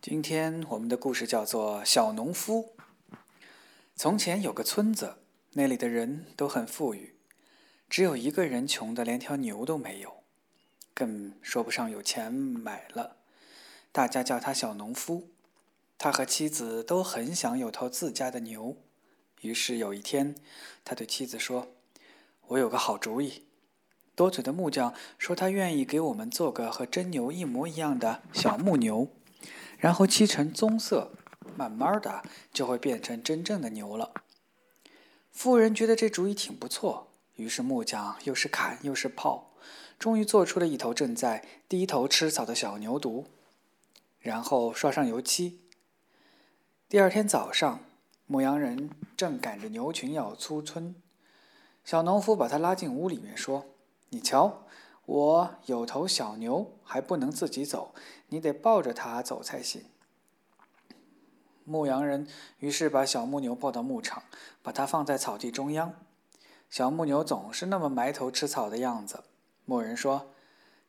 今天我们的故事叫做《小农夫》。从前有个村子，那里的人都很富裕，只有一个人穷的连条牛都没有，更说不上有钱买了。大家叫他小农夫。他和妻子都很想有头自家的牛，于是有一天，他对妻子说：“我有个好主意。”多嘴的木匠说：“他愿意给我们做个和真牛一模一样的小木牛。”然后漆成棕色，慢慢的就会变成真正的牛了。妇人觉得这主意挺不错，于是木匠又是砍又是刨，终于做出了一头正在低头吃草的小牛犊，然后刷上油漆。第二天早上，牧羊人正赶着牛群要出村，小农夫把他拉进屋里面说：“你瞧。”我有头小牛，还不能自己走，你得抱着它走才行。牧羊人于是把小木牛抱到牧场，把它放在草地中央。小木牛总是那么埋头吃草的样子。牧人说：“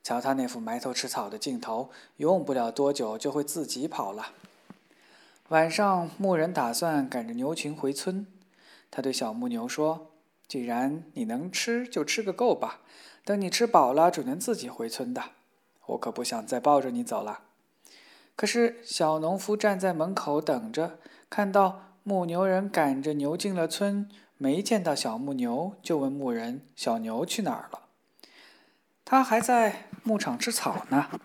瞧他那副埋头吃草的劲头，用不了多久就会自己跑了。”晚上，牧人打算赶着牛群回村。他对小木牛说：“既然你能吃，就吃个够吧。”等你吃饱了，准能自己回村的。我可不想再抱着你走了。可是小农夫站在门口等着，看到牧牛人赶着牛进了村，没见到小牧牛，就问牧人：“小牛去哪儿了？”他还在牧场吃草呢。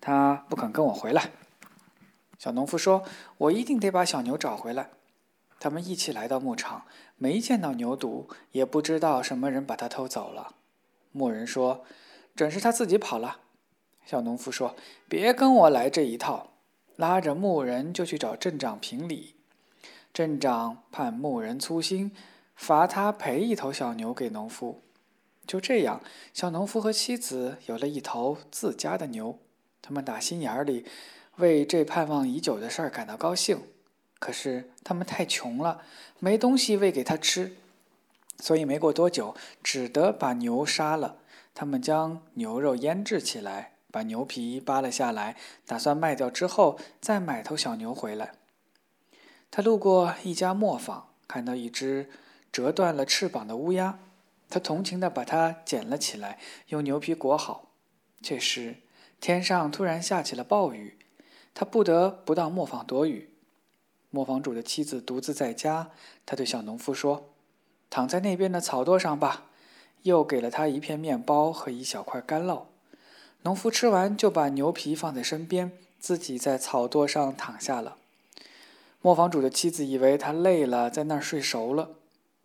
他不肯跟我回来。小农夫说：“我一定得把小牛找回来。”他们一起来到牧场，没见到牛犊，也不知道什么人把它偷走了。牧人说：“准是他自己跑了。”小农夫说：“别跟我来这一套！”拉着牧人就去找镇长评理。镇长判牧人粗心，罚他赔一头小牛给农夫。就这样，小农夫和妻子有了一头自家的牛。他们打心眼里为这盼望已久的事儿感到高兴。可是他们太穷了，没东西喂给他吃。所以没过多久，只得把牛杀了。他们将牛肉腌制起来，把牛皮扒了下来，打算卖掉之后再买头小牛回来。他路过一家磨坊，看到一只折断了翅膀的乌鸦，他同情地把它捡了起来，用牛皮裹好。这时天上突然下起了暴雨，他不得不到磨坊躲雨。磨坊主的妻子独自在家，他对小农夫说。躺在那边的草垛上吧，又给了他一片面包和一小块干酪。农夫吃完，就把牛皮放在身边，自己在草垛上躺下了。磨坊主的妻子以为他累了，在那儿睡熟了。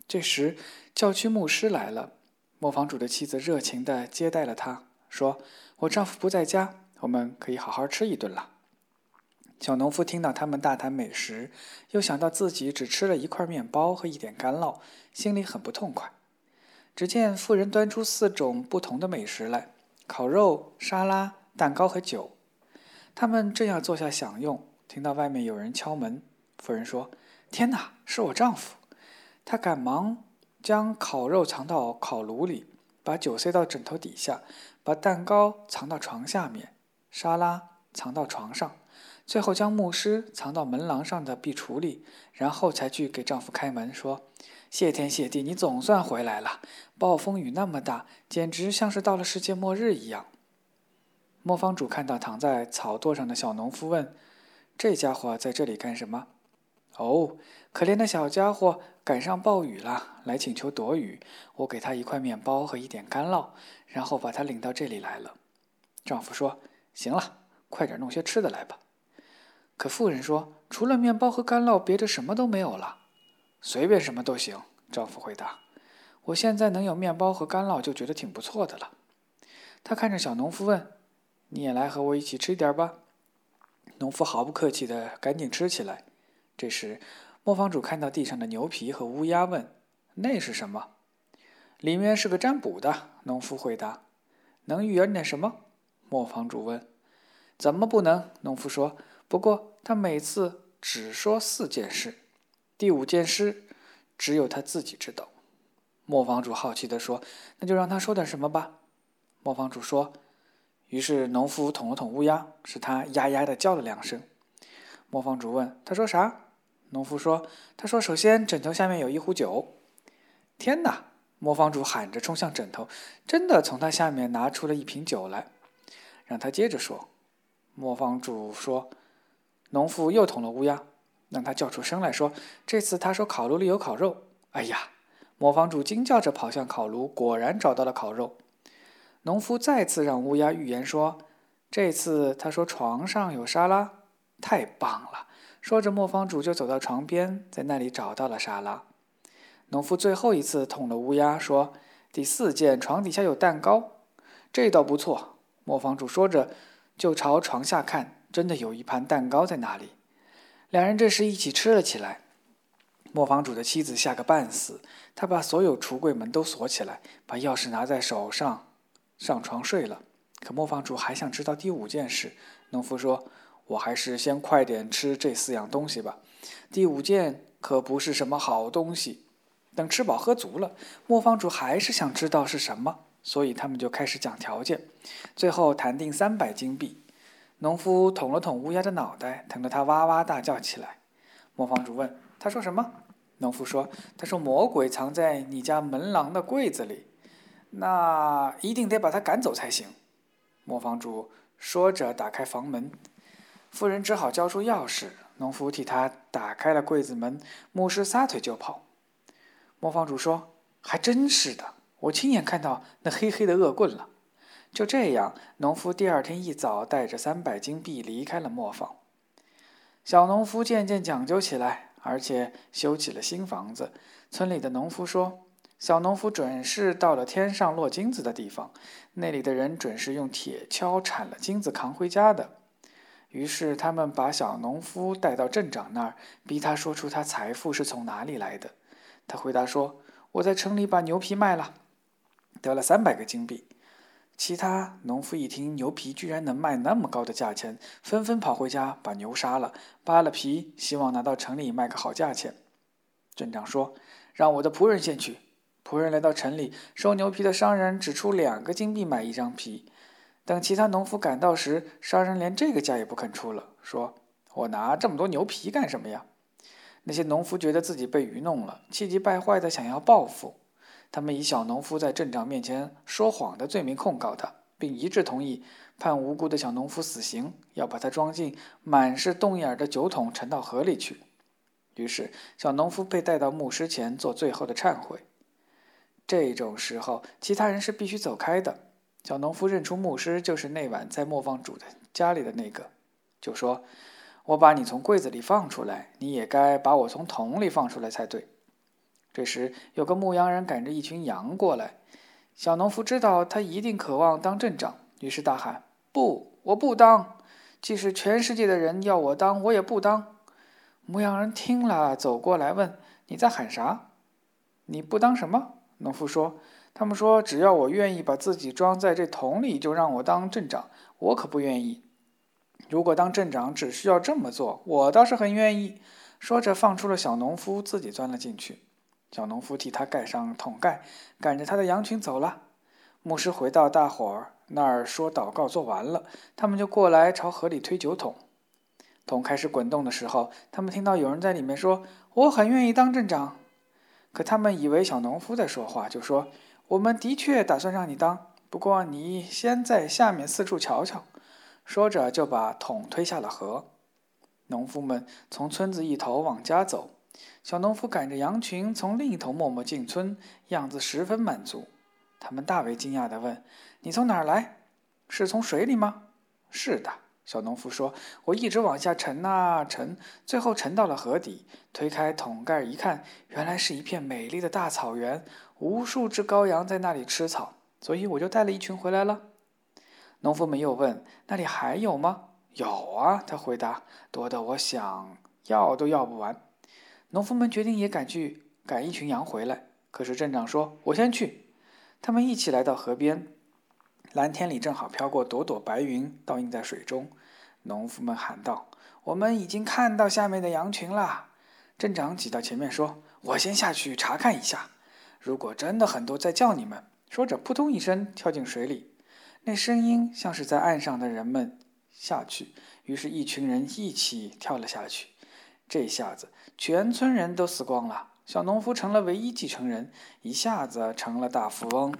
这时，教区牧师来了。磨坊主的妻子热情地接待了他，说：“我丈夫不在家，我们可以好好吃一顿了。”小农夫听到他们大谈美食，又想到自己只吃了一块面包和一点干酪，心里很不痛快。只见妇人端出四种不同的美食来：烤肉、沙拉、蛋糕和酒。他们正要坐下享用，听到外面有人敲门。妇人说：“天哪，是我丈夫！”她赶忙将烤肉藏到烤炉里，把酒塞到枕头底下，把蛋糕藏到床下面，沙拉藏到床上。最后将牧师藏到门廊上的壁橱里，然后才去给丈夫开门，说：“谢天谢地，你总算回来了！暴风雨那么大，简直像是到了世界末日一样。”磨坊主看到躺在草垛上的小农夫，问：“这家伙在这里干什么？”“哦，可怜的小家伙赶上暴雨了，来请求躲雨。我给他一块面包和一点干酪，然后把他领到这里来了。”丈夫说：“行了，快点弄些吃的来吧。”可妇人说：“除了面包和干酪，别的什么都没有了。”“随便什么都行。”丈夫回答。“我现在能有面包和干酪，就觉得挺不错的了。”他看着小农夫问：“你也来和我一起吃一点吧？”农夫毫不客气地赶紧吃起来。这时，磨坊主看到地上的牛皮和乌鸦，问：“那是什么？”“里面是个占卜的。”农夫回答。“能预言点什么？”磨坊主问。“怎么不能？”农夫说。不过他每次只说四件事，第五件事只有他自己知道。磨坊主好奇地说：“那就让他说点什么吧。”磨坊主说。于是农夫捅了捅乌鸦，使它呀呀地叫了两声。磨坊主问：“他说啥？”农夫说：“他说，首先枕头下面有一壶酒。”天哪！磨坊主喊着冲向枕头，真的从他下面拿出了一瓶酒来，让他接着说。磨坊主说：“农夫又捅了乌鸦，让他叫出声来说，这次他说烤炉里有烤肉。”哎呀！磨坊主惊叫着跑向烤炉，果然找到了烤肉。农夫再次让乌鸦预言说：“这次他说床上有沙拉，太棒了。”说着，磨坊主就走到床边，在那里找到了沙拉。农夫最后一次捅了乌鸦，说：“第四件，床底下有蛋糕，这倒不错。”磨坊主说着，就朝床下看，真的有一盘蛋糕在那里。两人这时一起吃了起来。磨坊主的妻子吓个半死，他把所有橱柜门都锁起来，把钥匙拿在手上，上床睡了。可磨坊主还想知道第五件事。农夫说。我还是先快点吃这四样东西吧。第五件可不是什么好东西。等吃饱喝足了，磨坊主还是想知道是什么，所以他们就开始讲条件。最后谈定三百金币。农夫捅了捅乌鸦的脑袋，疼得它哇哇大叫起来。磨坊主问：“他说什么？”农夫说：“他说魔鬼藏在你家门廊的柜子里，那一定得把他赶走才行。”磨坊主说着，打开房门。妇人只好交出钥匙，农夫替他打开了柜子门，牧师撒腿就跑。磨坊主说：“还真是的，我亲眼看到那黑黑的恶棍了。”就这样，农夫第二天一早带着三百金币离开了磨坊。小农夫渐渐讲究起来，而且修起了新房子。村里的农夫说：“小农夫准是到了天上落金子的地方，那里的人准是用铁锹铲了金子扛回家的。”于是他们把小农夫带到镇长那儿，逼他说出他财富是从哪里来的。他回答说：“我在城里把牛皮卖了，得了三百个金币。”其他农夫一听牛皮居然能卖那么高的价钱，纷纷跑回家把牛杀了，扒了皮，希望拿到城里卖个好价钱。镇长说：“让我的仆人先去。”仆人来到城里，收牛皮的商人只出两个金币买一张皮。等其他农夫赶到时，商人连这个价也不肯出了，说：“我拿这么多牛皮干什么呀？”那些农夫觉得自己被愚弄了，气急败坏的想要报复。他们以小农夫在镇长面前说谎的罪名控告他，并一致同意判无辜的小农夫死刑，要把他装进满是洞眼的酒桶沉到河里去。于是，小农夫被带到牧师前做最后的忏悔。这种时候，其他人是必须走开的。小农夫认出牧师就是那晚在磨坊主的家里的那个，就说：“我把你从柜子里放出来，你也该把我从桶里放出来才对。”这时，有个牧羊人赶着一群羊过来。小农夫知道他一定渴望当镇长，于是大喊：“不，我不当！即使全世界的人要我当，我也不当！”牧羊人听了，走过来问：“你在喊啥？你不当什么？”农夫说。他们说：“只要我愿意把自己装在这桶里，就让我当镇长。我可不愿意。如果当镇长只需要这么做，我倒是很愿意。”说着，放出了小农夫，自己钻了进去。小农夫替他盖上桶盖，赶着他的羊群走了。牧师回到大伙儿那儿说祷告，做完了，他们就过来朝河里推酒桶。桶开始滚动的时候，他们听到有人在里面说：“我很愿意当镇长。”可他们以为小农夫在说话，就说。我们的确打算让你当，不过你先在下面四处瞧瞧。说着，就把桶推下了河。农夫们从村子一头往家走，小农夫赶着羊群从另一头默默进村，样子十分满足。他们大为惊讶地问：“你从哪儿来？是从水里吗？”“是的。”小农夫说：“我一直往下沉啊沉，最后沉到了河底。推开桶盖一看，原来是一片美丽的大草原。”无数只羔羊在那里吃草，所以我就带了一群回来了。农夫们又问：“那里还有吗？”“有啊。”他回答，“多得我想要都要不完。”农夫们决定也赶去赶一群羊回来。可是镇长说：“我先去。”他们一起来到河边，蓝天里正好飘过朵朵白云，倒映在水中。农夫们喊道：“我们已经看到下面的羊群了。”镇长挤到前面说：“我先下去查看一下。”如果真的很多在叫你们，说着扑通一声跳进水里，那声音像是在岸上的人们下去。于是，一群人一起跳了下去。这下子，全村人都死光了。小农夫成了唯一继承人，一下子成了大富翁。